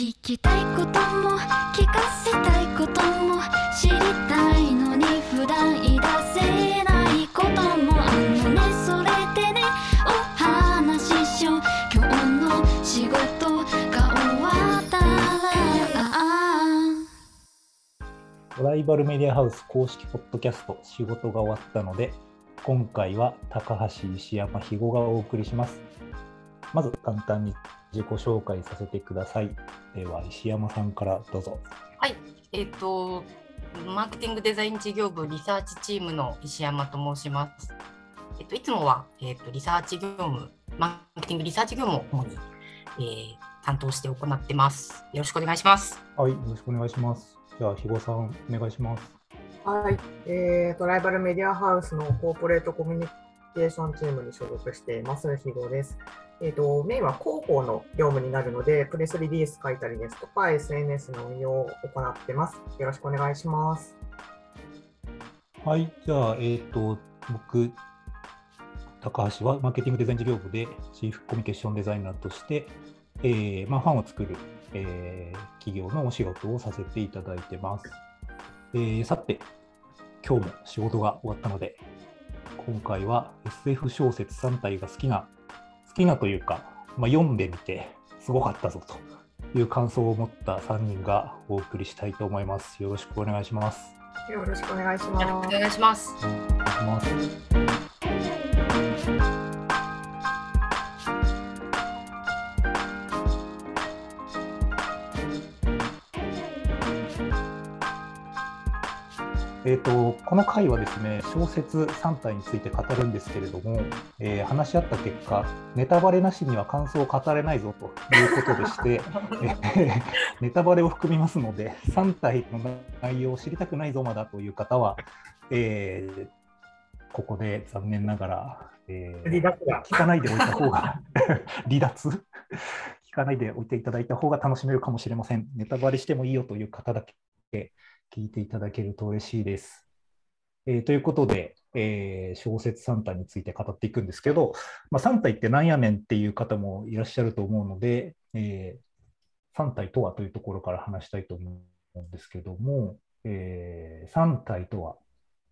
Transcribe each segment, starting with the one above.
聞きたいことも聞かせたいことも知りたいのに普段言い出せないこともあのね。それでねお話ししよう。今日の仕事が終わったら。ライバルメディアハウス公式ポッドキャスト仕事が終わったので、今回は高橋石山肥後がお送りします。まず簡単に自己紹介させてください。では石山さんからどうぞ。はい、えっ、と、マーケティングデザイン事業部リサーチチームの石山と申します。えっ、と、いつもは、えっ、と、リサーチ業務、マーケティングリサーチ業務を主に、えー担当して行ってます。よろしくお願いします。はい、よろしくお願いします。じゃあ肥後さんお願いします。はい、えーと、ライバルメディアハウスのコーポレートコミュニケーションチームに所属しています、ひごです。えーと、メインは広報の業務になるので、プレスリリース書いたりですとか、SNS の運用を行ってます。よろしくお願いします。はい、じゃあ、えっ、と、僕、高橋はマーケティングデザイン事業部でチーフコミュニケーションデザイナーとして、えーまあ、ファンを作る、えー企業のお仕事をさせていただいてます。えーさて、今日も仕事が終わったので、今回は SF 小説3体が好きな、好きなというか、まあ、読んでみてすごかったぞという感想を持った3人がお送りしたいと思います。よろしくお願いします。よろしくお。願いします。お願いします。えー、とこの回はですね小説3体について語るんですけれども、えー話し合った結果ネタバレなしには感想を語れないぞということでして、えーネタバレを含みますので3体の内容を知りたくないぞまだという方は、えーここで残念ながら、えー離脱が聞かないでおいた方が 離脱聞かないでおいていただいた方が楽しめるかもしれません。ネタバレしてもいいよという方だけ聞いていただけると嬉しいです。えーということで、えー小説3体について語っていくんですけど、まあ、3体ってなんやねんっていう方もいらっしゃると思うので、え3体とはというところから話したいと思うんですけども、え3体とは、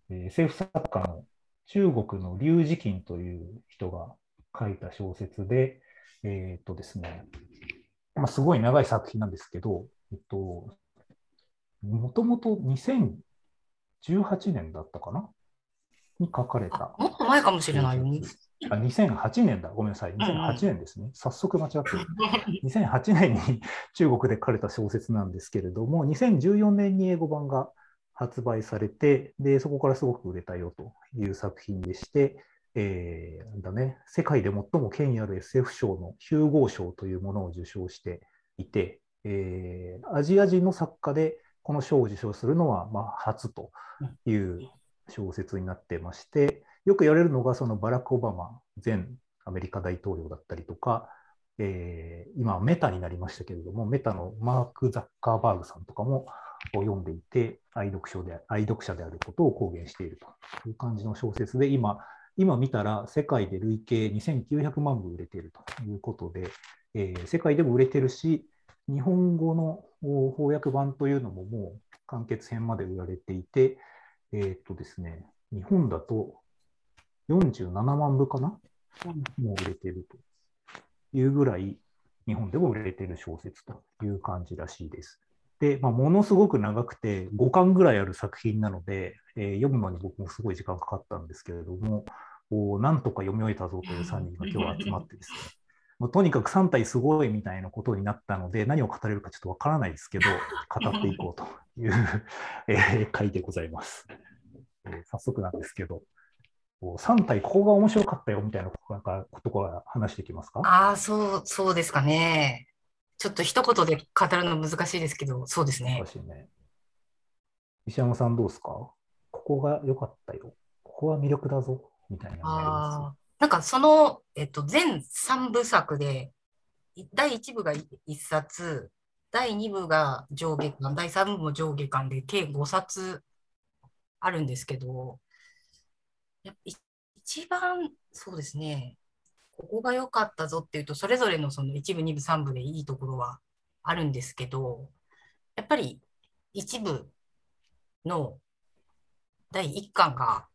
えー政府作家の中国の劉慈欣という人が書いた小説で、えーっとですね、まあ、すごい長い作品なんですけど、えっと、もともと2018年だったかな？に書かれた。もっと前かもしれないよ。ね。あ2008年だ、ごめんなさい、2008年ですね、早速間違ってる。2008年に中国で書かれた小説なんですけれども、2014年に英語版が発売されて、でそこからすごく売れたよという作品でして、えーだね、世界で最も権威ある SF 賞のヒューゴー賞というものを受賞していて、えーアジア人の作家でこの賞を受賞するのはまあ初という小説になってまして、よく言われるのが、そのバラク・オバマ前アメリカ大統領だったりとか、えー今、メタになりましたけれども、メタのマーク・ザッカーバーグさんとかも読んでいて、愛読書で愛読者であることを公言しているという感じの小説で、今、今見たら世界で累計2900万部売れているということで、えー世界でも売れてるし、日本語の翻訳版というのももう完結編まで売られていて、えーっとですね、日本だと47万部かな、もう売れてるというぐらい、日本でも売れてる小説という感じらしいです。で、まあ、ものすごく長くて5巻ぐらいある作品なので、えー読むのに僕もすごい時間かかったんですけれども、なんとか読み終えたぞという3人が今日集まってですね、もうとにかく3体すごいみたいなことになったので、何を語れるかちょっとわからないですけど、語っていこうという、えー回でございます。えー早速なんですけど、こう3体ここが面白かったよみたいなことからことから話していきますか？ああ、そう、そうですかね。ちょっと一言で語るの難しいですけど、そうですね難。しいね。石山さんどうですか？ここが良かったよ。ここは魅力だぞみたいなのあ、なんかその、えっと、全3部作で、第1部が1冊、第2部が上下巻、第3部も上下巻で、計5冊あるんですけど、やっぱ一番、そうですね、ここが良かったぞっていうと、それぞれのその1部、2部、3部でいいところはあるんですけど、やっぱり一部の第1巻が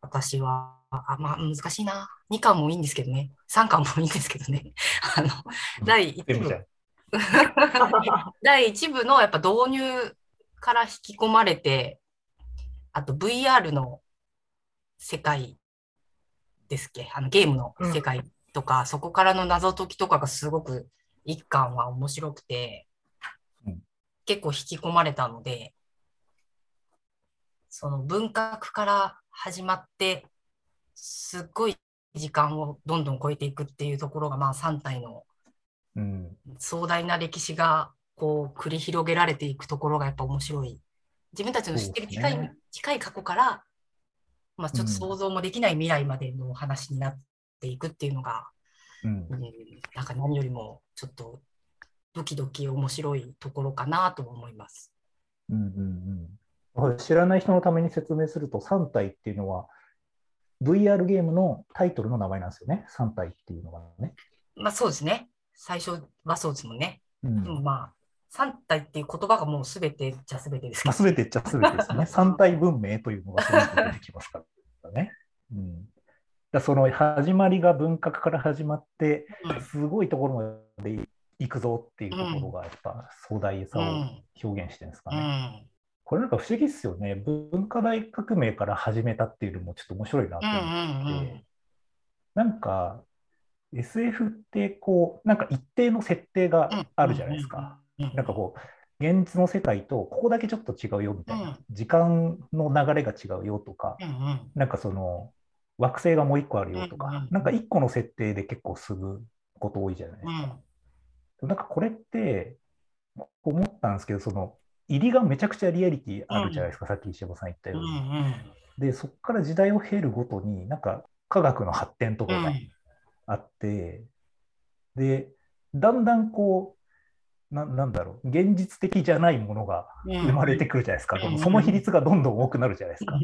私は、あまあ難しいな。2巻もいいんですけどね。3巻もいいんですけどね。あの、第1部。第一部のやっぱ導入から引き込まれて、あと VR の世界ですっけ、あのゲームの世界とか、そこからの謎解きとかがすごく一巻は面白くて、うん結構引き込まれたので、その文学から始まって、すっごい時間をどんどん超えていくっていうところが、まあ3体のうん。壮大な歴史がこう繰り広げられていくところがやっぱ面白い。自分たちの知ってる近い,、ね近い過去から、まあ、ちょっとうん想像もできない未来までの話になっていくっていうのが、うんうん、なんか何よりもちょっとドキドキ面白いところかなと思います。うんうんうん、知らない人のために説明すると、3体っていうのは、VR ゲームのタイトルの名前なんですよね、3体っていうのがね。まあそうですね。最初はそうですもんね。うんでもまあ、3体っていう言葉がもう全てじゃ全てですけまあ、ど。全てっちゃ全てですね。3体文明というのがその後出てきますからね。うん、だその始まりが文革から始まって、うんすごいところまで行くぞっていうところが、やっぱ壮大さを表現してるんですかうね。んこれなんか不思議っすよね。文化大革命から始めたっていうのもちょっと面白いなとうんう思って。んうんなんか SF ってこう、なんか一定の設定があるじゃないですか。。うんなんかこう、現実の世界とここだけちょっと違うよみたいな、うん時間の流れが違うよとか、うんうんなんかその惑星がもう一個あるよとか、うんうんなんか一個の設定で結構進むこと多いじゃないですか。うんなんかこれって思ったんですけど、その入りがめちゃくちゃリアリティあるじゃないですか、さっき石山さん言ったうんうように。んで、そこから時代を経るごとに、なんか科学の発展とかがうんあって、で、だんだんこう、ななんだろう、現実的じゃないものが生まれてくるじゃないですか。うんその比率がどんどん多くなるじゃないですか。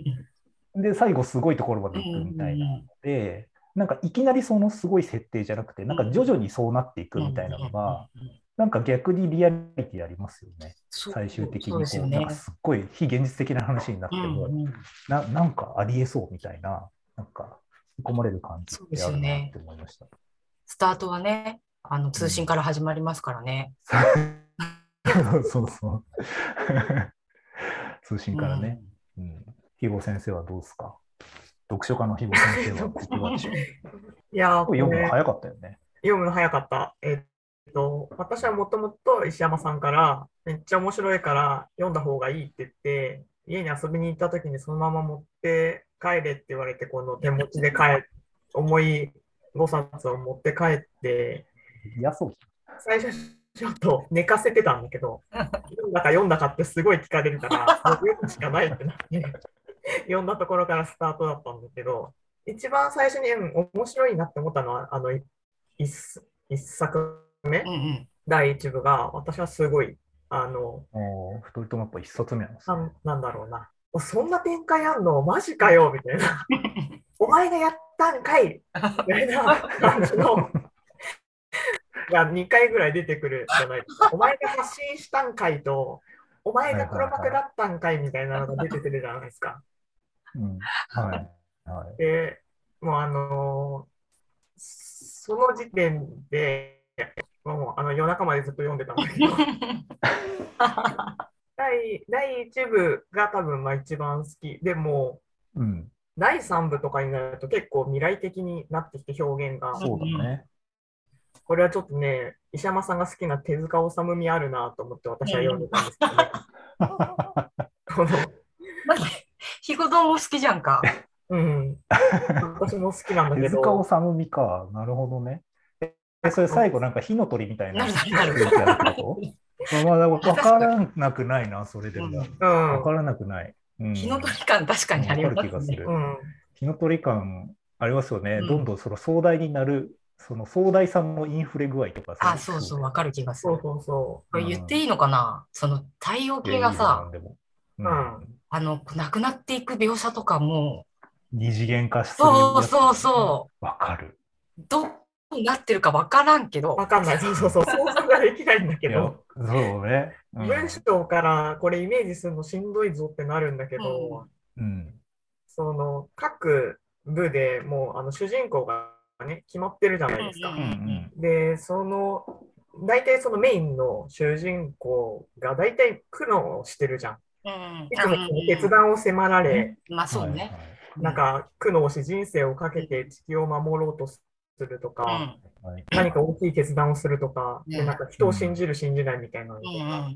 で、最後すごいところまで行くみたいな。うんで、なんかいきなりそのすごい設定じゃなくて、なんか徐々にそうなっていくみたいなのが、なんか逆にリアリティありますよね。最終的にこう、ねなんかすっごい非現実的な話になっても、うんうんななんかありえそうみたいな、なんか引き込まれる感じってあるなって思いました。スタートはね、あの通信から始まりますからね。そうそう。通信からね。うん。肥後先生はどうですか？読書家の肥後先生はいかがでしょう いや読むの早かったよね。読むの早かった。えっと、私はもともと石山さんから、めっちゃ面白いから読んだ方がいいって言って、家に遊びに行った時にそのまま持って帰れって言われて、この手持ちで帰重い5冊を持って帰って、嫌そう。最初ちょっと寝かせてたんだけど、読んだか読んだかってすごい聞かれるから、読むしかないってなって、読んだところからスタートだったんだけど、一番最初にうん面白いなって思ったのは、あの、一作目、うんうん第一部が、私はすごい、あの、おー二人ともやっぱ一冊目なんですね。なんなんだろうな。おそんな展開あんの？マジかよ？みたいな。お前がやったんかい？みたいな 感じのが2回ぐらい出てくるじゃないですか。お前が発信したんかいと、お前が黒幕だったんかい？みたいなのが出てくるじゃないですか。うん。はい。はい。で、もうあのーその時点で、もうあの夜中までずっと読んでたんだけど、第第1部が多分まあ一番好き。でも、うん。第3部とかになると結構未来的になってきて表現が。そうだね。これはちょっとね、石山さんが好きな手塚治虫味あるなと思って私は読んでたんですけどね。このだって、ひごどんも好きじゃんか。うん、私も好きなんだ手けど、塚治虫か。なるほどね。え、それ最後なんか火の鳥みたいなまあ、わからなくないな、それでも。うんわからなくない。うん。日の鳥感確かにありますね。る気がするう。ん、火の鳥感ありますよね。うんどんどんその壮大になる、その壮大さのインフレ具合とかあ、そうそう、わかる気がする。そうそうそこれ言っていいのかな？その太陽系がさ、でも、ううんん、あの、なくなっていく描写とかも、二次元化するやつそうそうそわかる。う、どこうなってるかわからんけど、わかんない。そうそうそう。想像ができないんだけど、そうね。うん文章からこれイメージするのしんどいぞってなるんだけど、うん。その各部でもうあの主人公がね、決まってるじゃないですか。うんうんで、その、大体そのメインの主人公が大体苦悩してるじゃん。うんいつもその決断を迫られ、まあそうはいね。なんか苦悩し人生をかけて地球を守ろうとするとか、うん何か大きい決断をするとか、でうんなんか人を信じる信じないみたいなのとうんうんか、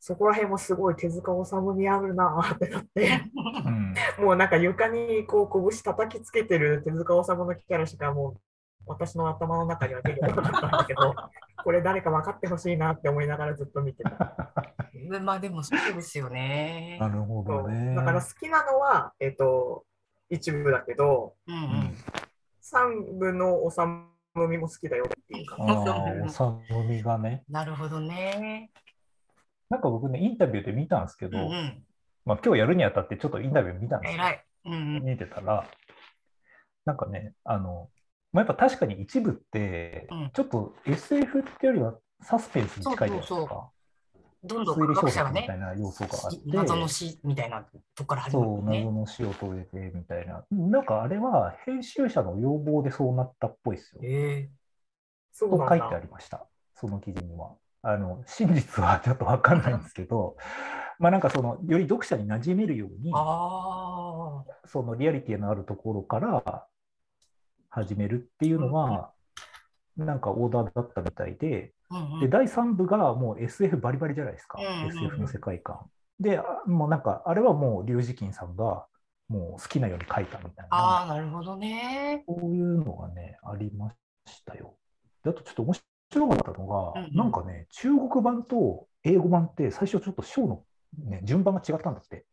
そこら辺もすごい手塚治虫にあるなーってなって、うんもうなんか床にこう拳叩きつけてる手塚治虫のキャラしかもう私の頭の中には出てこなかったんだけど、これ誰か分かってほしいなって思いながらずっと見てた。うん。まあでもそうですよね。なるほどね。だから好きなのは、えっと、一部だけど、うんううんん。三部のおさむみも好きだよっていうか。ああ、おさむみがね。なるほどね。なんか僕ね、インタビューで見たんですけど、うんうん。まあ今日やるにあたってちょっとインタビュー見たんですよ。偉い。うんうん。見てたら、なんかね、あの、まあ、やっぱ確かに一部ってうん、ちょっと SF ってよりはサスペンスに近いじゃないですそうそうか。どんどん推理小科学者がね説みたい、な要素があって、謎の死みたいなとこから始まそう、るね謎。の死を遂げてみたいな。なんかあれは編集者の要望でそうなったっぽいですよ。えそうと書いてあ。りました、その記事には。あの真実はちょっと分かんないんですけど、まあなんかそのより読者に馴染めるように、ああ。そのリアリティのあるところから始めるっていうのは、なんかオーダーだったみたいで、でうんうん。第3部がもう SF バリバリじゃないですか、うんうんうん SF の世界観。で、あもうなんか、あれはもう龍神金さんがもう好きなように書いたみたいあな、あ、なるほどね。そういうのがね、ありましたよ。であとちょっと面白かったのが、うんうんなんかね、中国版と英語版って最初ちょっと章の、ね、順番が違ったんだって。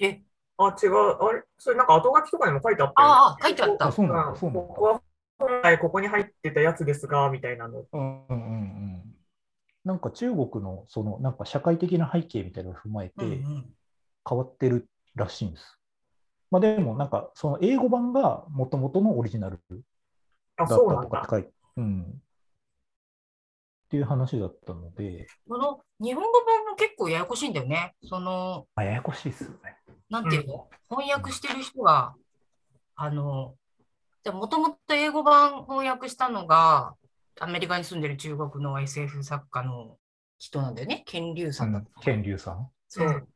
え、あ、違う。あれ？それなんか後書きとかにも書いてあったああ、書いてあったあ。そうなんだうんそうなんだ本来ここに入ってたやつですが、みたいなの。うんうんうんなんか中国のそのなんか社会的な背景みたいなのを踏まえてうんうん変わってるらしいんです。まあでもなんかその英語版がもともとのオリジナルあ、だった。とかって書いて、うん。っていう話だったので、この日本語版も結構ややこしいんだよね。その、まあ、ややこしいですよね。なんていうの、翻訳してる人が、あの、じゃもともと英語版翻訳したのが、アメリカに住んでる中国の SF 作家の人なんだよね。ケン・リュウさんだったかなケンリュウさん？そう。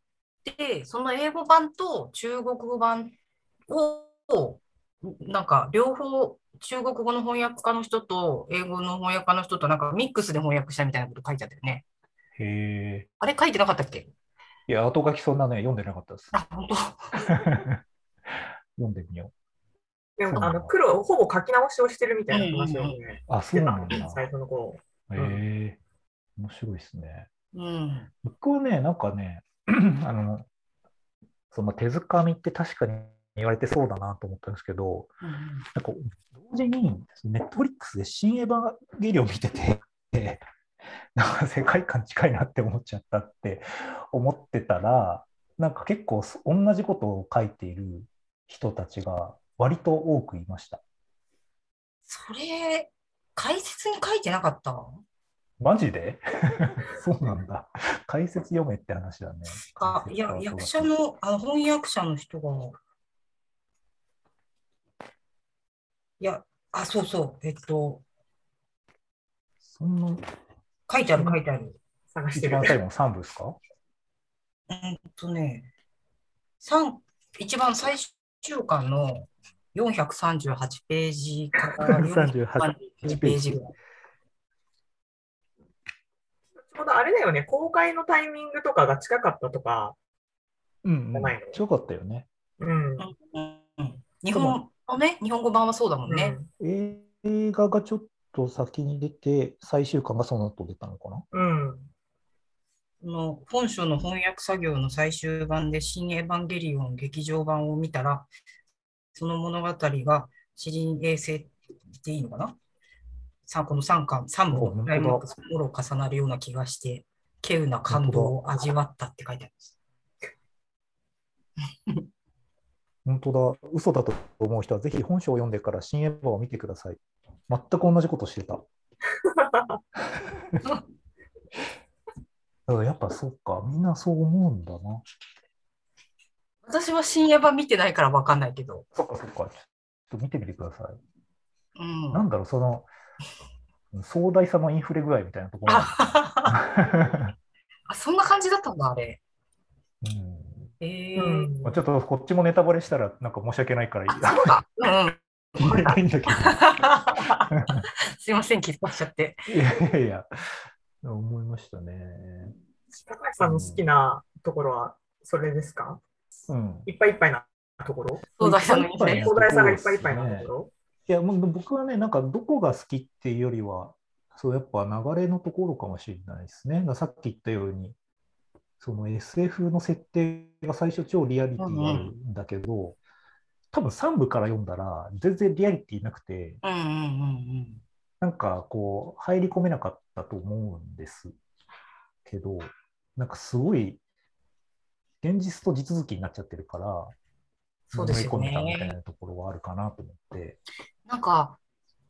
で、その英語版と中国語版を、なんか両方、中国語の翻訳家の人と英語の翻訳家の人となんかミックスで翻訳したみたいなこと書いてあったよね。へえ。あれ書いてなかったっけ？いや、後書きそんなね、読んでなかったです。あ、本当？読んでみよでも、あの、黒、ほぼ書き直しをしてるみたいな話をね、う。あ、そうなんだ。最初の頃。へえ。面白いですね。うん。僕はね、なんかね、あの、その手塚みって確かに言われてそうだなと思ったんですけど、うんなんか同時に、ネットフリックスで新エヴァンゲリオン見てて、なんか世界観近いなって思っちゃったって思ってたら、なんか結構そ同じことを書いている人たちが割と多くいました。それ、解説に書いてなかった？マジで？そうなんだ。解説読めって話だね。あ、いや、役者の、あの翻訳者の人が、いや、あ、そうそう、えっと、そんな、書いてある書いてある。探してる一番。最後の3部ですか？うんとね、三一番最終巻の438ページから438 438ページぐらい。ちょうどあれだよね、公開のタイミングとかが近かったとか、うん、うんじゃないの。強かったよね。うん。うんうん日本のね、日本語版はそうだもんね。映画がちょっと先に出て、最終巻がその後出たのかなうん。の本書の翻訳作業の最終版で、新エヴァンゲリオン劇場版を見たら、その物語が詩人衛星っていいのかな？さこの3巻、3部お本ライマックスもろ重なるような気がして、稀有な感動を味わったって書いてあります。本当だ、嘘だと思う人はぜひ本書を読んでから新エヴァを見てください。全く同じことしてた。だからやっぱそうか、みんなそう思うんだな。私は新エヴァ見てないからわかんないけど。そっかそっか。ちょっと見てみてください。うん。なんだろう、その、壮大さのインフレ具合みたいなところなああそんな感じだったんだ、あれ。のうんええうんまあちょっとこっちもネタバレしたらなんか申し訳ないからそうか。うん。いんだけど。すいません、気づかしちゃって。いやいやいや、思いましたね。高橋さんの好きなところはそれですか？うん。いっぱいいっぱいなところ？東大さんがいっぱいいっぱいなところ？いや、もう僕はね、なんかどこが好きっていうよりは、そう、やっぱ流れのところかもしれないですね。さっき言ったように、その SF の設定が最初超リアリティあるんだけど、多分3部から読んだら全然リアリティなくて、うんうんうんなんかこう、入り込めなかったと思うんですけど、なんかすごい、現実と地続きになっちゃってるから、そうですよねみたいなところはあるかなと思って。なんか、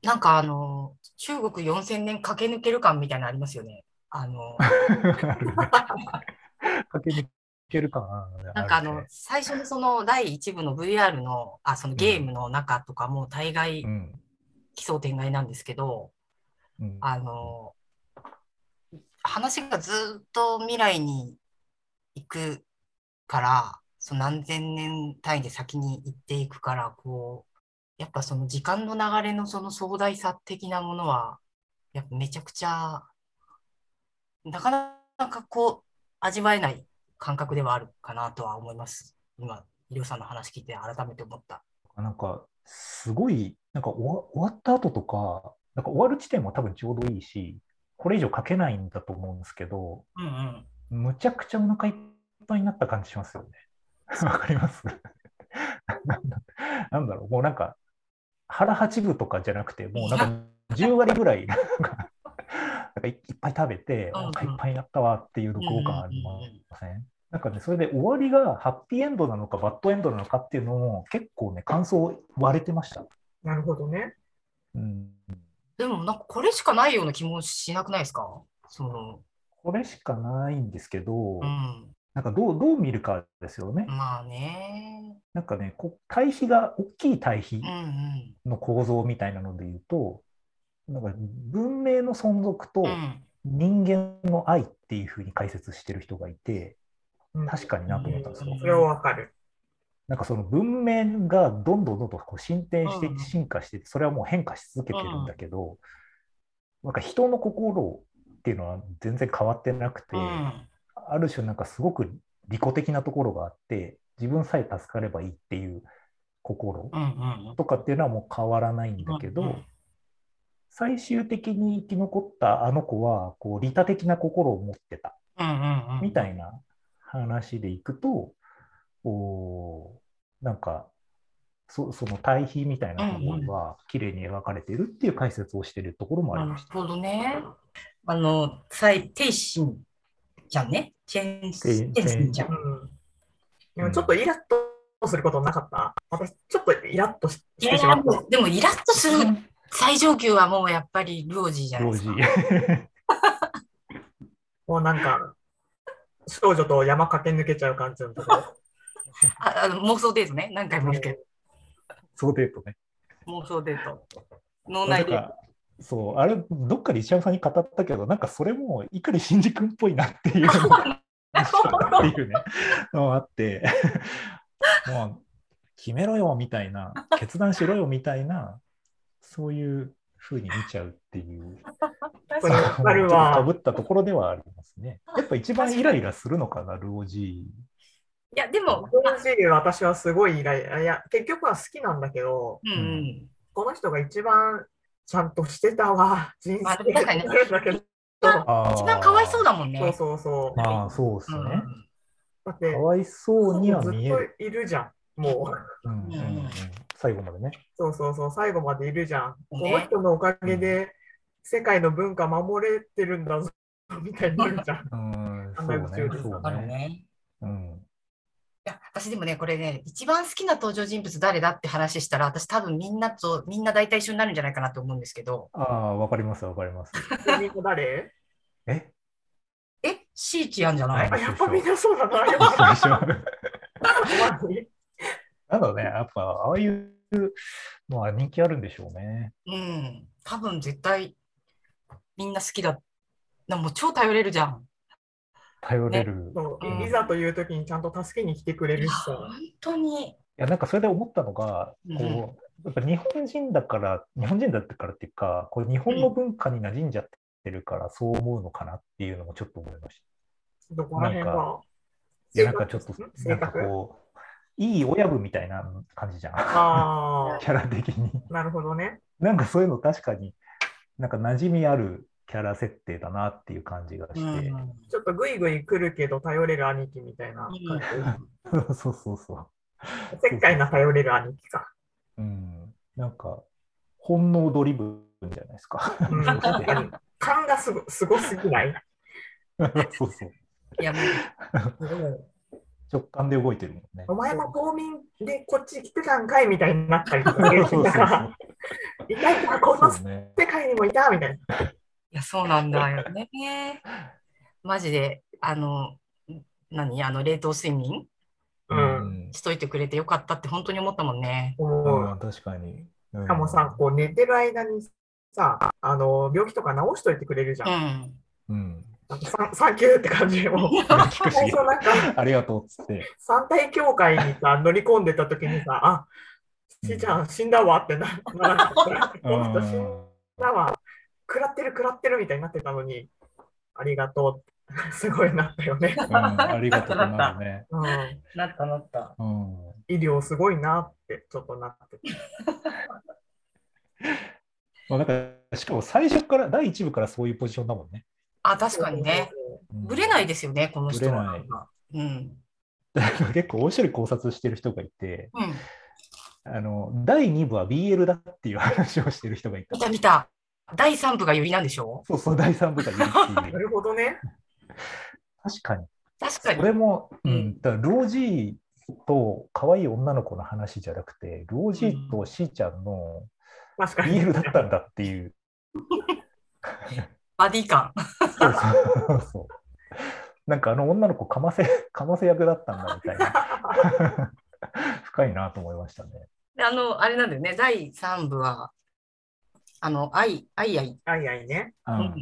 なんかあの、中国4000年駆け抜ける感みたいなのありますよね。あの、駆け抜けるかな。なんかあの最初のその第1部の VR の、あ、そのゲームの中とかも大概うん。奇想天外なんですけど、うんあの、話がずっと未来に行くから、その何千年単位で先に行っていくから、こう、やっぱその時間の流れのその壮大さ的なものは、やっぱめちゃくちゃ、なかなかこう、味わえない感覚ではあるかなとは思います。今、医療さんの話聞いて改めて思った。なんか、すごい、なんか終わった後とか、なんか終わる地点も多分ちょうどいいし、これ以上書けないんだと思うんですけど、うんうん。むちゃくちゃお腹いっぱいになった感じしますよね。わかります？なんだろう、もうなんか、腹八分とかじゃなくて、もうなんか10割ぐらい、なんかいいっぱい食べて、うんうんお腹いっぱいになったわっていう読後感ありません？なんかね、それで終わりがハッピーエンドなのかバッドエンドなのかっていうのも結構ね、感想割れてました。なるほどね。うん、でもなんかこれしかないような気もしなくないですか？その、これしかないんですけど、うん。なんかどうどう見るかですよね。まあね。なんかね、こ対比が、大きい対比うんうん。の構造みたいなので言うと、なんか文明の存続とうん。人間の愛っていうふうに解説してる人がいて、うん確かになと思ったんですようん。それはわかる。なんかその文明がどんどんどんどんこう進展してうん進化して、それはもう変化し続けてるんだけど、なんか人の心っていうのは全然変わってなくて、うん。ある種なんかすごく利己的なところがあって、自分さえ助かればいいっていう心。とかっていうのはもう変わらないんだけど、うん最終的に生き残ったあの子は、こう利他的な心を持ってたうんうんうん。みたいな話でいくと、おーなんかそ、その対比みたいなところが綺麗に描かれているっていう解説をしているところもあなるりました。ほどね。あの、さい、テイシンちゃんね？チェン、テイテイシンちゃん。ちょっとイラッとすることなかった。私、ちょっとイラッとししてしまった。でもイラッとする最上級はもうやっぱりルオジーじゃない老ですか人。もうなんか、少女と山駆け抜けちゃう感じのところ。ああの妄想デートね。何回も言うけそうデートね。ど。妄想デート。脳なん内デート。かそう、あれ、どっかで石山さんに語ったけど、なんかそれも碇シンジ君っぽいなっていうのが っていうね、のがあって、もう、決めろよみたいな、決断しろよみたいな、そういうふうに見ちゃうっていう、これわかるわかぶったところではありますね。やっぱ一番イライラするのかな、ルオジいや、でも、同時私はすごいイライラ。いや、結局は好きなんだけど、うんうん。この人が一番ちゃんとしてたわ、人生まあ。一番かわいそうだ。だもんね。そうそうそう。ああ、そうですね。うんだってか、わいそうにはずっ見える。といるじゃん。もう。うんうんうん、最後までね。そうそうそう、最後までいるじゃん。こねの人のおかげで世界の文化守れてるんだぞ、みたいになるじゃん。うん、そうねそうね。ね。うん。いや私でもね、これね、一番好きな登場人物誰だって話したら、私多分みんなと、みんな大体一緒になるんじゃないかなと思うんですけど、ああ、わかります、わかります。みんな誰？え？え、シーチやんじゃない？あ、やっぱみんなそうだな。よ一かっ緒た マジ？なんだろうね、やっぱ、ああいうのは人気あるんでしょうね。うん、多分絶対みんな好きだ。なもう超頼れるじゃん。頼れる。そううんいざという時にちゃんと助けに来てくれるしさ。本当に。いや、なんかそれで思ったのが、うんこう、やっぱ日本人だから、日本人だったからっていうか、こう日本の文化に馴染んじゃってるから、そう思うのかなっていうのもちょっと思いましどこら辺なんが。た。いや、なんかちょっと、なんか性格こう、いい親分みたいな感じじゃん。あキャラ的に。あ、なるほどね。なんかそういうの確かに、なんか馴染みあるキャラ設定だなっていう感じがうして。んちょっとグイグイ来るけど頼れる兄貴みたいな感じ。そうそうそう。石灰な頼れる兄貴か。うん。なんか、本能ドリブンじゃないですか。うん、確かに。勘がすごすごすぎない？そうそう。いやもう直感で動いてるもんね。お前も島民でこっち来てたんかいみたいになったりとかいたいた、この。世界にもいたみたいな。いや、そうなんだよね。マジで、あの、何？あの、冷凍睡眠？うん。しといてくれてよかったって本当に思ったもんね。思ううん、確かに。ししかもさ、こう寝てる間にさ、あの病気とか治しといてくれるじゃ。うんん。うん。なんかサンサンキューって感じでもう。聞くし最初なんかありがとうっつって。三体協会にさ乗り込んでた時にさ、あしーちゃん死んだわってな、ならなか 死んん。だわ、食らってる食らってるみたいになってたのに、ありがとうすごいなったよね。うんありがとうとなるね。うん、なったなった。うん。医療すごいなってちょっとなってて。まあ、なんか、しかも最初から、第一部からそういうポジションだもんね。あ、確かにね。ぶれないですよね、この人は。ぶれないうん。結構面白い考察してる人がいて、うん。あの、第2部は BL だっていう話をしてる人がいた見。た見た。第3部がユリなんでしょ？そうそう、第3部がいるってないう。るほどね。確かに。確かにそ。れも、ううんん、だロージーと可愛い女の子の話じゃなくて、ロージーとシーちゃんの。BL だったんだっていう。バディ感。そうそうそう。なんかあの女の子かませ、かませ役だったんだみたいな。深いなと思いましたね。であの、あれなんだよね、第3部は、あの、アイ、アイアイ。あいあいね。う。うん。ん。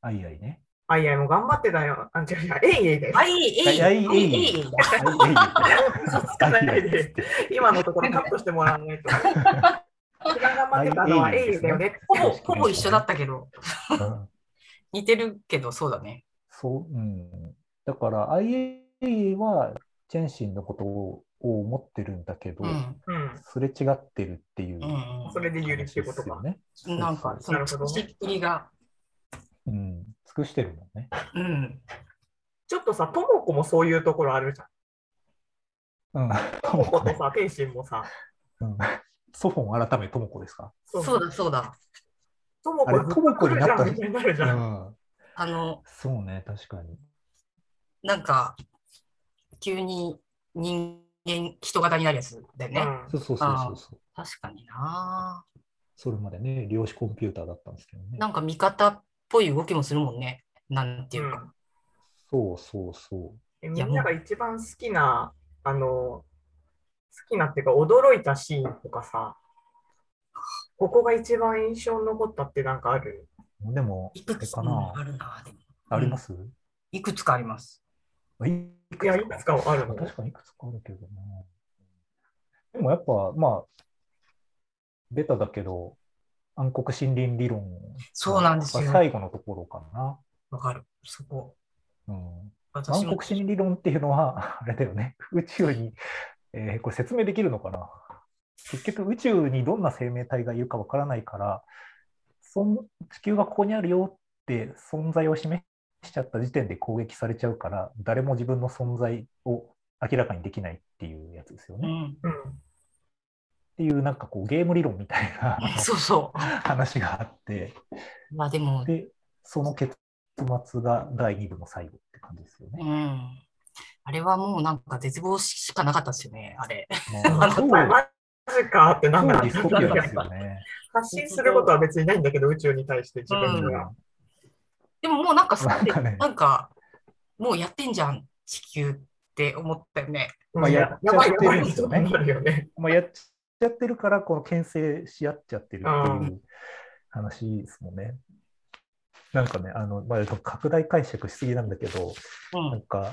あいあいね。あいあいも頑張ってたよ。あ、違う違う。えいえいだよ。アイ、エイ、アイ。エイ。アイ、エイ。あいあい嘘つかないで。今のところカットしてもらわないと。一番頑張ってたのはだよね。ほぼ、ほぼ一緒だったけど、うん似てるけど、そうだね。そう、うん。だから、IA はチェンシンのことを思ってるんだけど、うん。うん。すれ違ってるっていううんそれで有利っていうことか。ね。うん。なんか、その、なるほどねしっくりが。うん。尽くしてるもんね。うん。ちょっとさ、ともこもそういうところあるじゃん。うん。ともことさ、天心もさ、うんソフォン改めともこですか？そうだ、そうだ。ともこあれともこになったみたいになるじうゃん。ん。あの、そうね、確かに。なんか、急に人間、人型になるやつだよね。うんそうそうそうそうそう。確かにな。それまでね、量子コンピューターだったんですけどね。なんか味方っぽい動きもするもんね。なんていうか。そうそうそう。えみんなが一番好きな、あの、好きなっていうか、驚いたシーンとかさ、ここが一番印象に残ったってなんかある？でも、いくつかなあるな。でもあります、いくつかあります。いいや、いくつかあるの。確かにいくつかあるけどな。でもやっぱ、まあ、ベタだけど、暗黒森林理論そうなんですよが最後のところかな。わかる。そこ。うん、暗黒森林理論っていうのは、あれだよね、宇宙に、えーこれ説明できるのかな？結局、宇宙にどんな生命体がいるかわからないから、そん地球がここにあるよって存在を示しちゃった時点で攻撃されちゃうから、誰も自分の存在を明らかにできないっていうやつですよね。っうん。うん。ていう、なんかこう、ゲーム理論みたいなそうそ 話があって、う。まあでも、で、その結末が第2部の最後って感じですよね。うん。あれはもうなんか絶望しかなかったですよね、あれ。まあ超マジかってなんかね。発信することは別にないんだけど、宇宙に対して自分が。でももうなんかそれでなんかねなんか、もうやってんじゃん、地球って思ったよね。まあやっちゃってるんですよね。まあ、やっちゃってるから、この牽制し合っちゃってるっていう話ですもんね。なんかね、あの、まあ、拡大解釈しすぎなんだけど、うんなんか、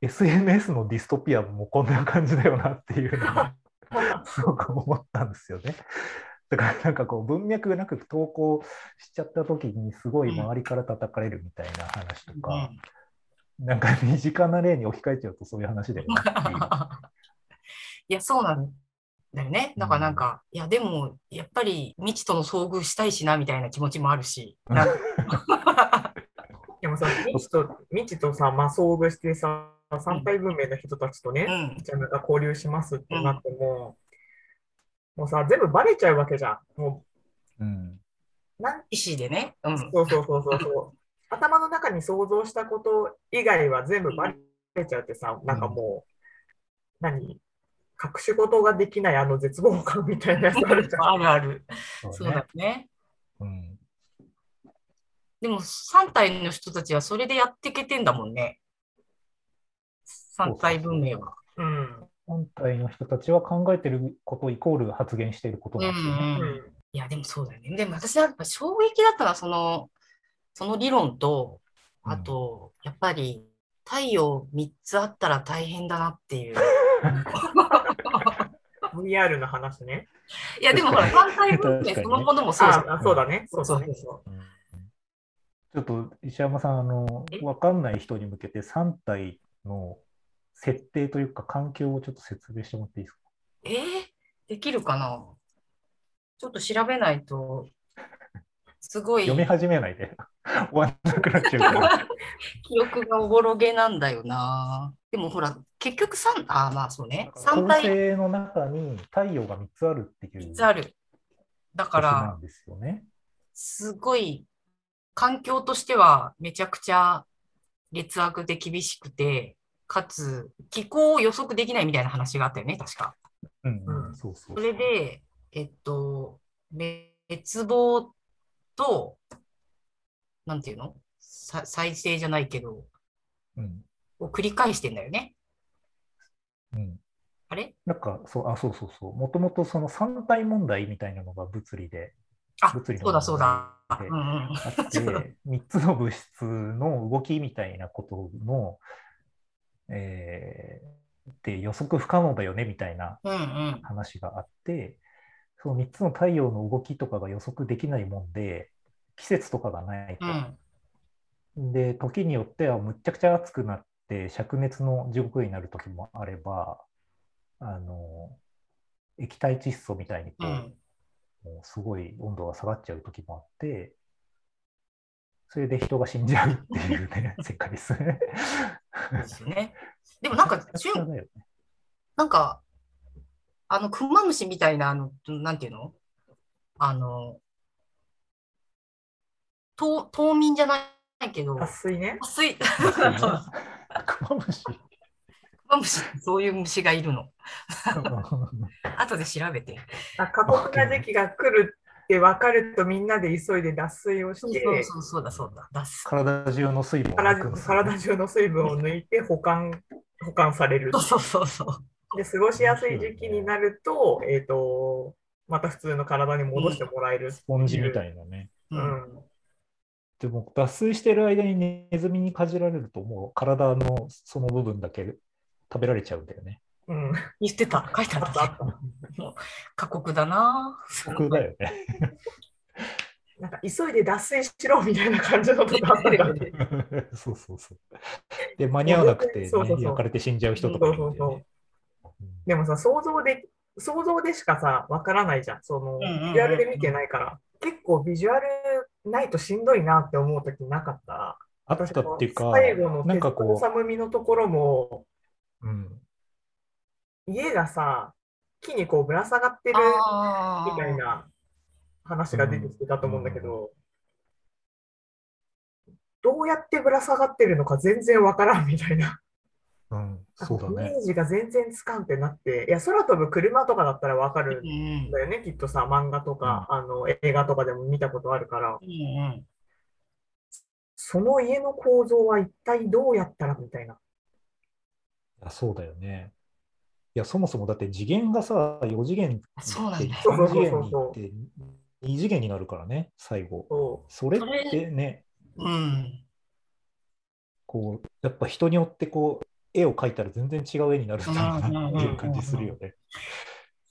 SNS のディストピアもこんな感じだよなっていうのを すごく思ったんですよね。だからなんかこう文脈なく投稿しちゃった時にすごい周りから叩かれるみたいな話とか、なんか身近な例に置き換えちゃうとそういう話だよなっていう。いや、そうなんだよね。だからなんか、いや、でも、やっぱり未知との遭遇したいしな、みたいな気持ちもあるし。でもさ、未知と未知とさ、まあ、遭遇してさ、三体文明の人たちとね、うん。じゃあ交流しますってなっても、もうさ、全部バレちゃうわけじゃん。もうんう、なん意思でね。うん。そうそうそうそうそう。頭の中に想像したこと以外は全部バレちゃうってさ、なんかもう、何？隠し事ができないあの絶望感みたいなやつあるじゃん。あるある。そうそうだね。うんでも、3体の人たちはそれでやっていけてんだもんね。3体文明は。うん。本体の人たちは考えてることイコール発言していることうんなんですよね。うん。うんいや、でもそうだよね。でも私はやっぱ衝撃だったのは、その、その理論と、あと、やっぱり、太陽3つあったら大変だなっていう。VR の話ね。いや、でもほら、確かに3体文明そのものもそうじゃそうだね。そそううそそうううんちょっと石山さん、あのえ、わかんない人に向けて3体の設定というか環境をちょっと説明してもらっていいですか？えーできるかな？ちょっと調べないと、すごい読み始めないで 終わんなくなっちゃうから。記憶がおぼろげなんだよな。でもほら、結局3、あーまあそうね、3構体成の中に太陽が3つあるっていう3つある。だから、すよね。すごい、環境としてはめちゃくちゃ劣悪で厳しくて、かつ、気候を予測できないみたいな話があったよね、確か。うん、ううんん、そうそうそれで、えっと、滅亡と、なんていうの？さ再生じゃないけど、うん、を繰り返してんだよね。うん。あれ？なんか、そう、あ、そうそうそう。もともとその三体問題みたいなのが物理であ、物理のそうだそうだ。問題でうんうん。あって、3つの物質の動きみたいなことの、えーって予測不可能だよねみたいなうんうん。話があって、その3つの太陽の動きとかが予測できないもんで、季節とかがないと。うん。で、時によってはむっちゃくちゃ暑くなって、灼熱の地獄になる時もあれば、あの、液体窒素みたいにこう、うん。もうすごい温度が下がっちゃう時もあって、それで人が死んじゃうっていうね、世界ですね。ですよね。でもなんか、ねなんか、あの、クマムシみたいな、あの、なんていうの？あの、冬冬眠じゃないけど、脱水ね。暑い。そう クマムシ。クマムシそういう虫がいるの。後で調べて。あ過酷な時期が来るって分かるとみんなで急いで脱水をそうして、そうそうそうだそうだ。体中の水分を抜体中の水分を抜いて保管保管されるそうそうそうそう。で過ごしやすい時期になると,、えー、とまた普通の体に戻してもらえるスポンジみたいいなね。う。うんん、でも脱水してる間にネズミにかじられるともう体のその部分だけ食べられちゃうんだよね。うん、言ってた。書いてあった。過酷だな。僕だよね。なんか急いで脱水しろみたいな感じのとこあったよね。そうそうそう。で、間に合わなくて、ね、そうそうそう。焼かれて死んじゃう人とかいるんだよね。でもさ想像で想像でしかさ分からないじゃん。そのビジュアルで見てないから、結構ビジュアルないとしんどいなって思う時なかった。あったっていうか、最後のなんかこさむみのところもう、うん、家がさ木にこうぶら下がってるみたいな話が出てきてたと思うんだけど、どうやってぶら下がってるのか全然わからんみたいな。うん、そうだイメね。ージが全然つかんってなって、いや、空飛ぶ車とかだったらわかるうんんだよね、きっとさ、漫画とか、あの映画とかでも見たことあるから、うんうんその家の構造は一体どうやったらみたいな。いやそうだよね。いや、そもそもだって次元がさ、4次元そうなんだよって3次元にそうそうそう行って2次元になるからね、最後。そそれってね、うん。こう、やっぱ人によってこう、絵を描いたら全然違う絵になるんなっていう感じするよね。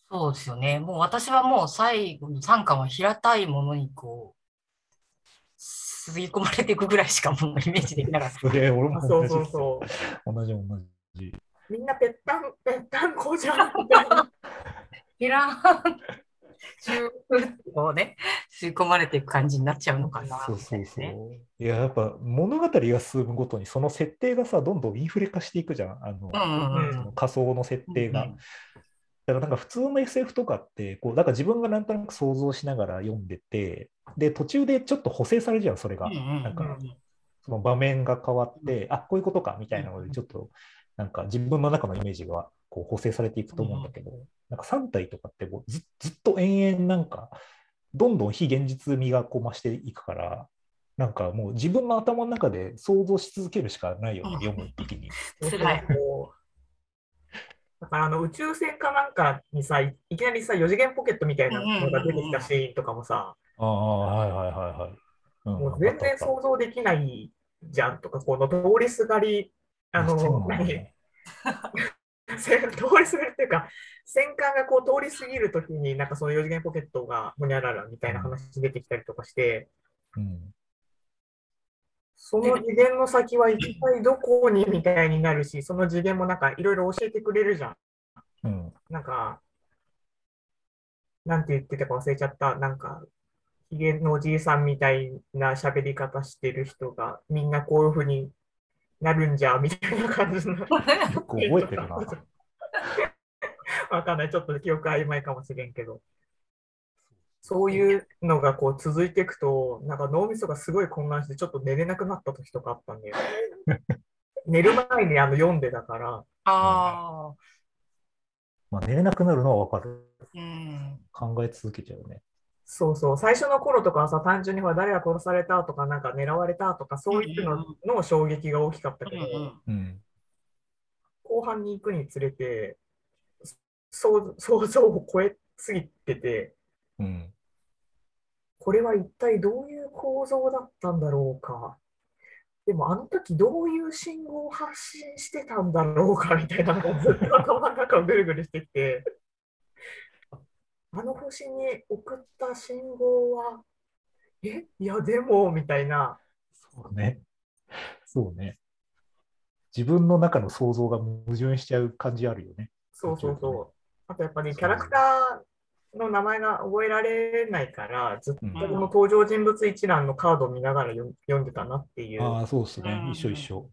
そうですよね。もう私はもう最後の3巻は平たいものにこう、吸い込まれていくぐらいしかもうイメージできなかった。それ、俺う。もあそう同じですそうそう。同じ同じ。みんなぺったん、ぺったんこじゃんみたいな。ピラーン、中をね、吸い込まれていく感じになっちゃうのかな。そうそうそう。いなねいや、やっぱ物語が進むごとにその設定がさ、どんどんインフレ化していくじゃん。あの、うんうんうん仮想の設定が。うんだからなんか普通の SF とかって、こう、だから自分がなんとなく想像しながら読んでて、で、途中でちょっと補正されるじゃん、それが。うんうんなんか、その場面が変わって、あ、こういうことか、みたいなので、ちょっと、なんか自分の中のイメージがこう補正されていくと思うんだけど、なんか3体とかってもうずずっと延々なんか、どんどん非現実味がこう増していくから、なんかもう自分の頭の中で想像し続けるしかないよね、うん読むときに。辛い だからあの宇宙船かなんかにさ、いいきなりさ、4次元ポケットみたいなのが出てきたシーンとかもさ、ああ、はいはいはいはい。うんもう全然想像できないじゃんとか、この通りすがり、あの、何？通りすがりっていうか、戦艦がこう通り過ぎるときに、なんかその4次元ポケットがほにゃららみたいな話出てきたりとかして、うんその次元の先は一体どこにみたいになるし、その次元もなんかいろいろ教えてくれるじゃん。うんなんか、なんて言ってたか忘れちゃった。なんか、ひげのおじいさんみたいな喋り方してる人が、みんなこういうふうになるんじゃ、みたいな感じの。よく覚えてるな。わかんない。ちょっと記憶曖昧かもしれんけど。そういうのがこう続いていくと、なんか脳みそがすごい混乱して、ちょっと寝れなくなった時とかあったんで、寝る前にあの読んでたから、ああ、まあ、寝れなくなるのはわかる。うん。考え続けちゃうね。そうそう、最初の頃とかはさ、単純にほら誰が殺されたとか、なんか狙われたとか、そういうのの衝撃が大きかったけど、うん。後半に行くにつれて、想想像を超えすぎてて、うん。これは一体どういう構造だったんだろうか。でもあの時どういう信号を発信してたんだろうかみたいなのがずっと頭の中をぐるぐるしてきて、あの星に送った信号は、え、いやでも、みたいな、そうね。そうね。自分の中の想像が矛盾しちゃう感じあるよね。そうそうそう。あとやっぱりキャラクターの名前が覚えられないから、ずっとうんこの登場人物一覧のカードを見ながら読読んでたなっていう。ああ、そうですねう。ん一緒一緒。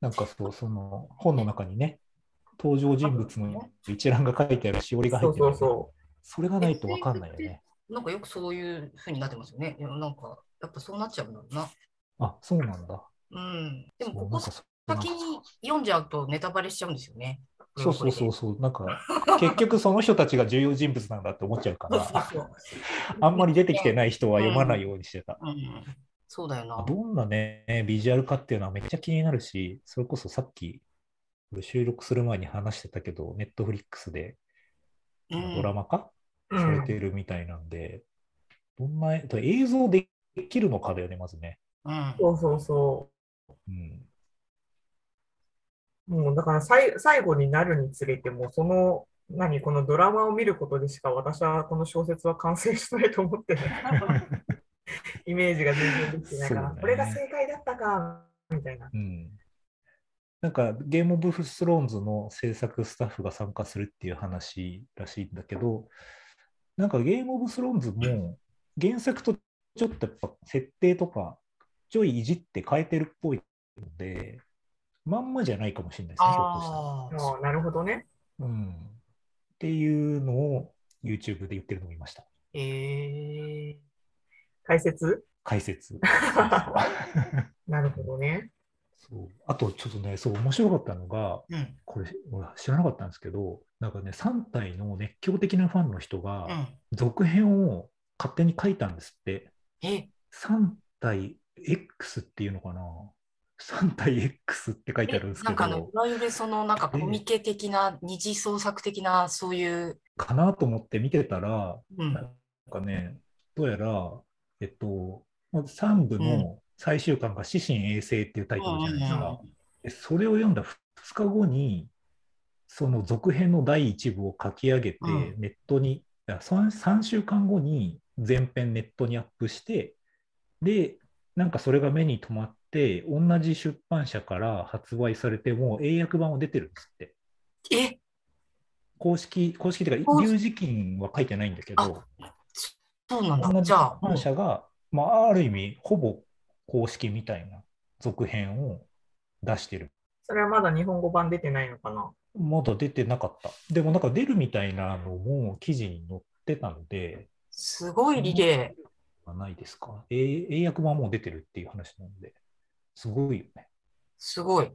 なんかそう、その本の中にね、登場人物の一覧が書いてあるしおりが入そうってるよね、そうそそれがないとわかんないよね。なんかよくそういうふうになってますよね。なんか、やっぱそうなっちゃうんだろうな。あ、そうなんだ。うん。でも、ここ先に読んじゃうとネタバレしちゃうんですよね。そうそうそうそう。なんか、結局その人たちが重要人物なんだって思っちゃうから。あんまり出てきてない人は読まないようにしてた。うん。そうだよな。どんなね、ビジュアルかっていうのはめっちゃ気になるし、それこそさっき、収録する前に話してたけど、ネットフリックスでうんドラマ化う。されてうん、るみたいなんで、どんな、映像できるのかだよね、まずね。うん。そうそうそうん。う。もうだからさい最後になるにつれても、その、何、このドラマを見ることでしか私はこの小説は完成しないと思ってね、イメージが全然できてないから、ねこれが正解だったか、みたいな。うん。なんか、ゲームオブスローンズの制作スタッフが参加するっていう話らしいんだけど、なんかゲームオブスローンズも原作とちょっとやっぱ設定とかちょいいじって変えてるっぽいので、まんまじゃないかもしれないですね、ひょっとしたら。ああ。なるほどね。うん。っていうのを YouTube で言ってるのを見ました。ええ解説？解説。なるほどね。そうあとちょっとね、そう、面白かったのが、うん。これ、俺知らなかったんですけど、なんかね、3体の熱狂的なファンの人が、うん。続編を勝手に書いたんですって。え、3体 X っていうのかな ?3 体 X って書いてあるんですけなんかあの、どい、わゆるそのなんかコミケ的な、二次創作的な、そういう、かなと思って見てたら、うん。なんかね、どうやら、えっと、3部の最終巻が死神衛星っていうタイトルじゃないですうんうんか。でそれを読んだ2日後に、その続編の第1部を書き上げて、うんネットに、3, 3週間後に全編ネットにアップして、で、なんかそれが目に留まって、同じ出版社から発売されて、もう英訳版は出てるんですって。え、公式、公式っていうか、公龍磁金は書いてないんだけど、そうなんだ。同じじゃあ、反社が、まあ、ある意味、ほぼ公式みたいな続編を出してる。それはまだ日本語版出てないのかな？まだ出てなかった。でもなんか出るみたいなのも記事に載ってたので、すごいリレー。はないですか？英英訳版もう出てるっていう話なんで、すごいよね。すごい。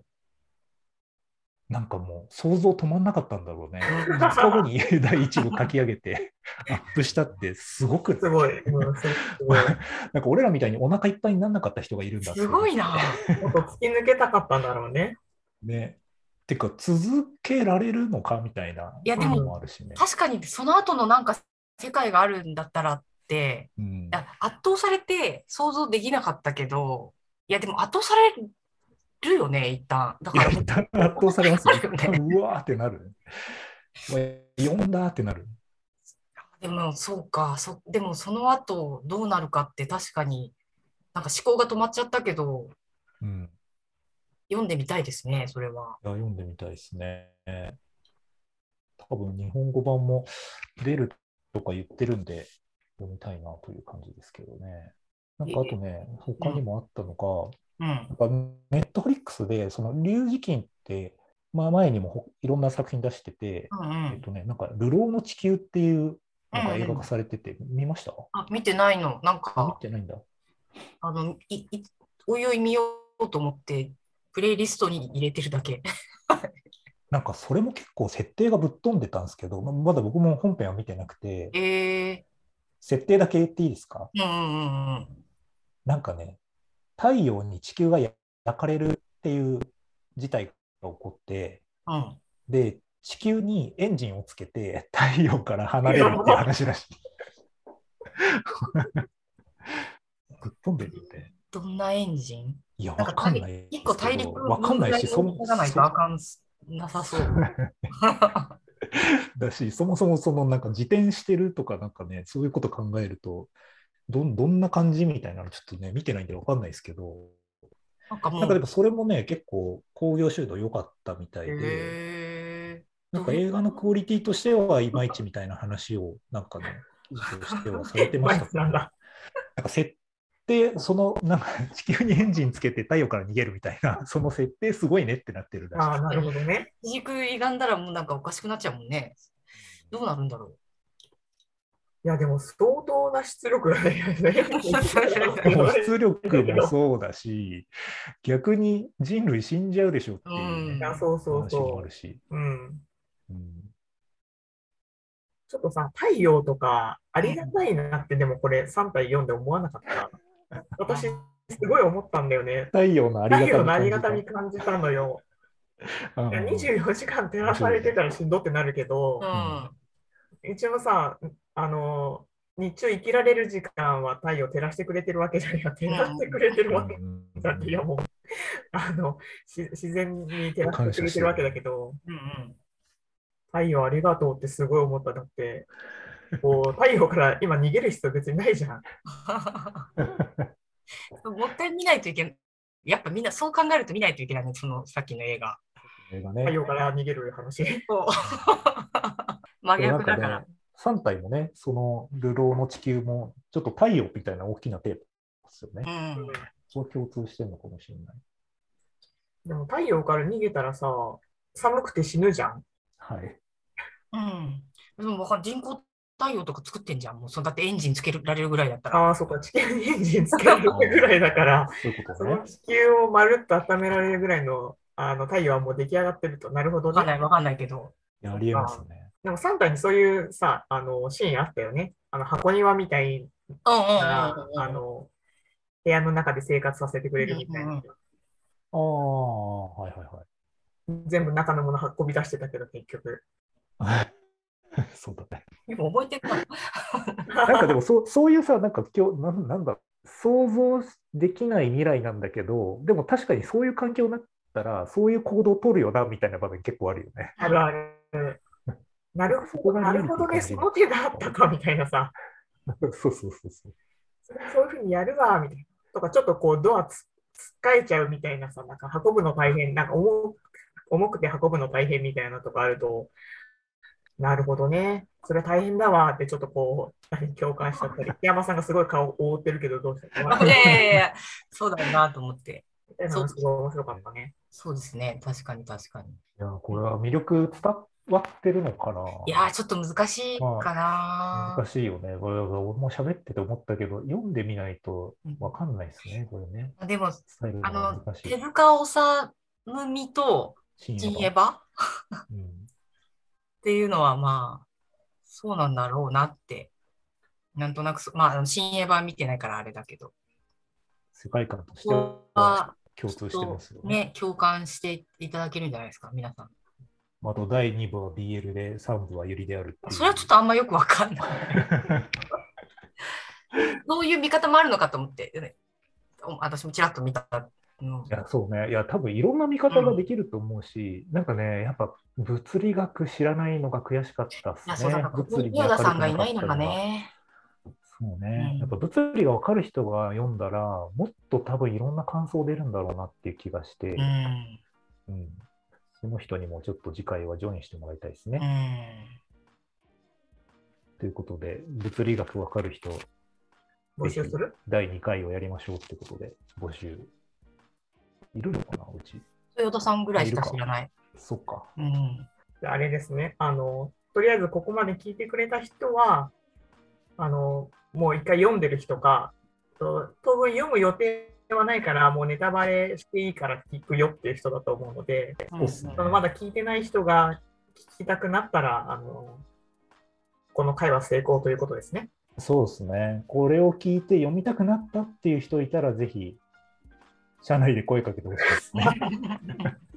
なんかもう想像止まんなかったんだろうね。うん2日後に 第一部書き上げてアップしたってすごくすごい。なんか俺らみたいにお腹いっぱいにならなかった人がいるんだすごいな。もっと突き抜けたかったんだろうね。ね。てか、続けられるのかみたいな。いやでものもあるしね。確かにその後のなんか世界があるんだったらって、うん圧倒されて想像できなかったけど、いやでも圧倒されるよね、一旦。だから一旦圧倒されますよ。ねうわーってなる。読んだーってなる。でもそうか、そ、でもその後どうなるかって確かに、なんか思考が止まっちゃったけど、うん。読んでみたいですね、それは。いや読んでみたいですね。多分日本語版も出るとか言ってるんで、読みたいなという感じですけどね。なんかあとね、他にもあったのが、ネットフリックスで、その龍磁金って、まあ、前にもほいろんな作品出してて、うんうん。えっとね、なんか、流浪の地球っていうのが映画化されてて、見ました？あ、見てないの。なんあ見か、てないんだ。あの、い、い、おいおい見ようと思って、プレイリストに入れてるだけ。なんか、それも結構設定がぶっ飛んでたんですけど、ままだ僕も本編は見てなくて、ええ設定だけ言っていいですか？うんうんうんうん。なんかね、太陽に地球が焼かれるっていう事態が起こって、うん。で、地球にエンジンをつけて太陽から離れるっていう話らしい。ぶっ飛んでるよね。どんなエンジン？いや、わかんない一個大陸ど。わかんないし、そもじゃないとあかんすなさそう。だし、そもそもそのなんか自転してるとかなんかね、そういうこと考えると、どんどんな感じみたいなのちょっとね、見てないんでわかんないですけど、なんかなんかでもそれもね、結構興行収入良かったみたいで、へなんか映画のクオリティとしてはいまいちみたいな話をなんかね、してはされてました。けど、なんだ。なんか設定、そのなんか地球にエンジンつけて太陽から逃げるみたいな、その設定すごいねってなってるらしいああ、なるほどね。ー軸歪んだらもうなんかおかしくなっちゃうもんね。どうなるんだろいや、でも相当な出力がね。もう出力もそうだし、逆に人類死んじゃうでしょっていうね、うん、そうそう話もあるし。う。ん。うんちょっとさ、太陽とかありがたいなって、でもこれ3体読んで思わなかった。私、すごい思ったんだよね。太陽のありがたみ感じたのよ。24時間照らされてたらしんどってなるけど。う、ん。一応さ、あの、日中生きられる時間は太陽照らしてくれてるわけじゃないか、照らしてくれてるわけうんだって、いやもう、あの、し自然に照らしてくれてるわけだけど、うんうん。太陽ありがとうってすごい思った。だって、こう、太陽から今逃げる必要別にないじゃん。もう一回見ないといけない。やっぱみんなそう考えると見ないといけないね、そのさっきの映画。映画ね。太陽から逃げる話。そう 真逆だから。3体もね、その流浪の地球も、ちょっと太陽みたいな大きなテーマですよね。うん。そう共通してるのかもしれない。でも太陽から逃げたらさ、寒くて死ぬじゃん。はい。うん。でもわかん人工太陽とか作ってんじゃん。もうそのだってエンジンつけられるぐらいだったら。ああ、そっか、地球にエンジンつけるぐらいだから、そういうこそとねの。地球をまるっと温められるぐらいのあの太陽はもう出来上がってると。なるほどね。わかんないわかんないけど。いやありえますね。でもサンタにそういうさ、あのシーンあったよね。あの箱庭みたいうんうんうんな。あの、部屋の中で生活させてくれるみたいな。ああ、はいはいはい。全部中のもの運び出してたけど、結局。そうだね。でも覚えてるかな。なんかでもそうそういうさ、なんか今日なんなんだ、想像できない未来なんだけど、でも確かにそういう環境になったら、そういう行動を取るよなみたいな場面結構あるよね。あるある。なるそほど、なるほどね、その手があったかみたいなさ、そうそうそうそう。そそういうふうにやるわ、みたいな。とか、ちょっとこう、ドアつつっかえちゃうみたいなさ、なんか運ぶの大変、なんか重重くて運ぶの大変みたいなとかあると、なるほどね、それ大変だわってちょっとこう、共感しちゃったり、山さんがすごい顔を覆ってるけど、どうした？のいやいやいや、そうだよなと思って。みたいなのがすごい面白かったね。そうですね。確かに確かに。いや、これは魅力伝わってるのかな？いやー、ちょっと難しいかな。難しいよね。これ俺も喋ってて思ったけど、読んでみないとわかんないですね、これね。でも、あの。手塚治虫と深ジン夜エバっうんていうのは、まあ、そうなんだろうなって。なんとなくそ、まあ新エヴァ見てないからあれだけど、世界観としてはは共通してますよね。ね、共感していただけるんじゃないですか、皆さん。あと第2部は BL で、3部はユリである。それはちょっとあんまよくわかんない。そういう見方もあるのかと思って、ね、お私もちらっと見たのい。や、そうね。いや、多分いろんな見方ができると思うし、なんかね、やっぱ物理学知らないのが悔しかったっすいや、そう物理にヨダさんがい明ないのかね。そうねうん。やっぱ物理が分かる人が読んだら、もっと多分いろんな感想出るんだろうなっていう気がして、うん。うんその人にもちょっと次回はジョインしてもらいたいですうね。ん。ということで、物理学分かる人、募集する？第2回をやりましょうってことで募集。いるのかな、うち。ヨダさんぐらいしか知らない。そっか。うん。あれですね、あの、とりあえずここまで聞いてくれた人は、あの、もう一回読んでる人か、と当分読む予定はないから、もうネタバレしていいから聞くよっていう人だと思うので、そねそのまだ聞いてない人が聞きたくなったら、あの、この回は成功ということですね。そうですね。これを聞いて読みたくなったっていう人いたら、ぜひ、社内で声かけてほしいですね。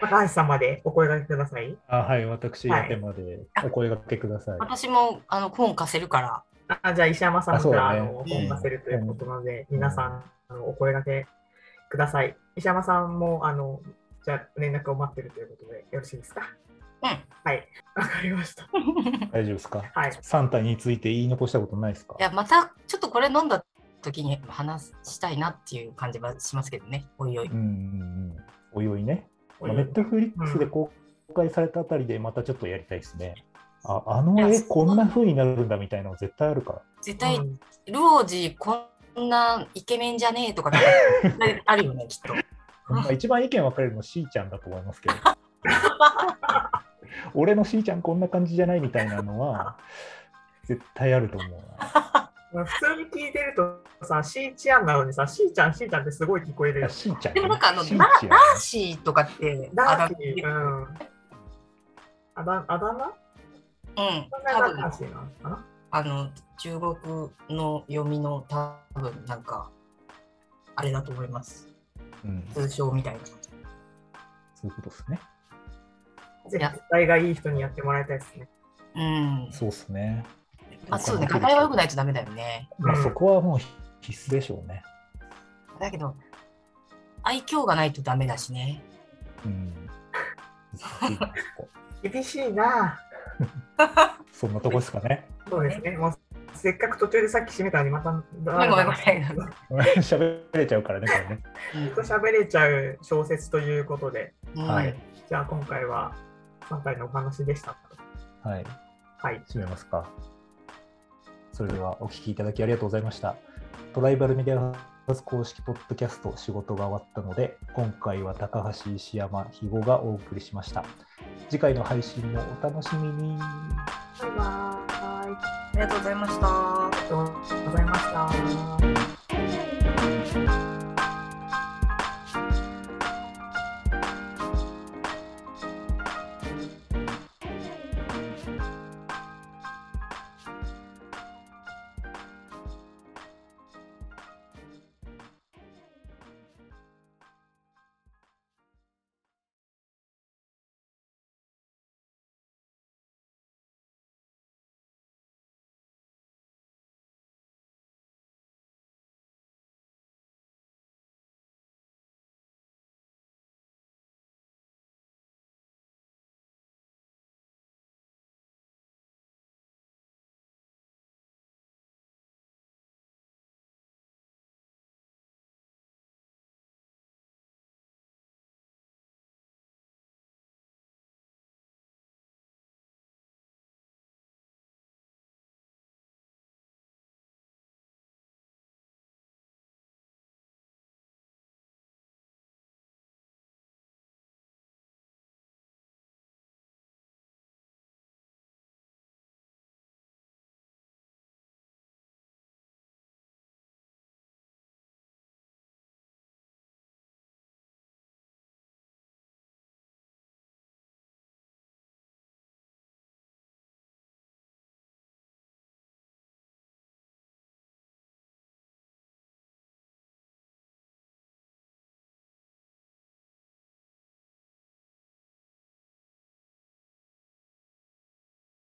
高橋さんまでお声掛けください。あはい、私、はいやてまでお声掛けください。私もあの本貸せるから。あじゃあ、石山さんあそうだねがあの本出せるということなので、皆さんあのお声掛けください。石山さんもあのじゃあ連絡を待ってるということでよろしいですか？うん。はい、わかりました。大丈夫ですか？はい、サンタについて言い残したことないですか？いや、またちょっとこれ飲んだ時に話したいなっていう感じはしますけどね。おいおいうん。うんうん。おいおいね。ネットフリックスで公開されたあたりでまたちょっとやりたいですね。ああの絵こんな風になるんだみたいなの絶対あるから。絶対、うんルオージこんなイケメンじゃねえとか あるよね、きっと。まあ一番意見分かれるのしーちゃんだと思いますけど。俺のしーちゃんこんな感じじゃないみたいなのは絶対あると思う普通に聞いてるとさ、しーちゃんなのにさ、しーちゃん、しーちゃんってすごい聞こえるよ。しーちゃんね、でもなんかあの、しーシーとかって、ダーあシー、うん。あだあだ名？うん、多分あの、中国の読みの多分なんか、あれだと思います。うん、通称みたいな。そういうことですね。ぜひ、伝えがいい人にやってもらいたいですね。うん。そうですね。あ、そうね、画題は良くないとダメだよね。まあ、うんそこはもう必須でしょうね。だけど、愛嬌がないとダメだしね。うん。難しいな厳しいな そんなとこですかね。そうですね。もうせっかく途中でさっき閉めたのにまた、ごめんごめんごめん。喋れちゃうからね、これね。ずっと喋れちゃう小説ということで、うんはい。じゃあ今回は3体のお話でした。はい。はい。締めますか。それではお聞きいただきありがとうございました。トライバルメディアハウス公式ポッドキャスト仕事が終わったので、今回は高橋、石山、肥後がお送りしました。次回の配信もお楽しみに。バイバーイ。りがとうございました。ありがとうございました。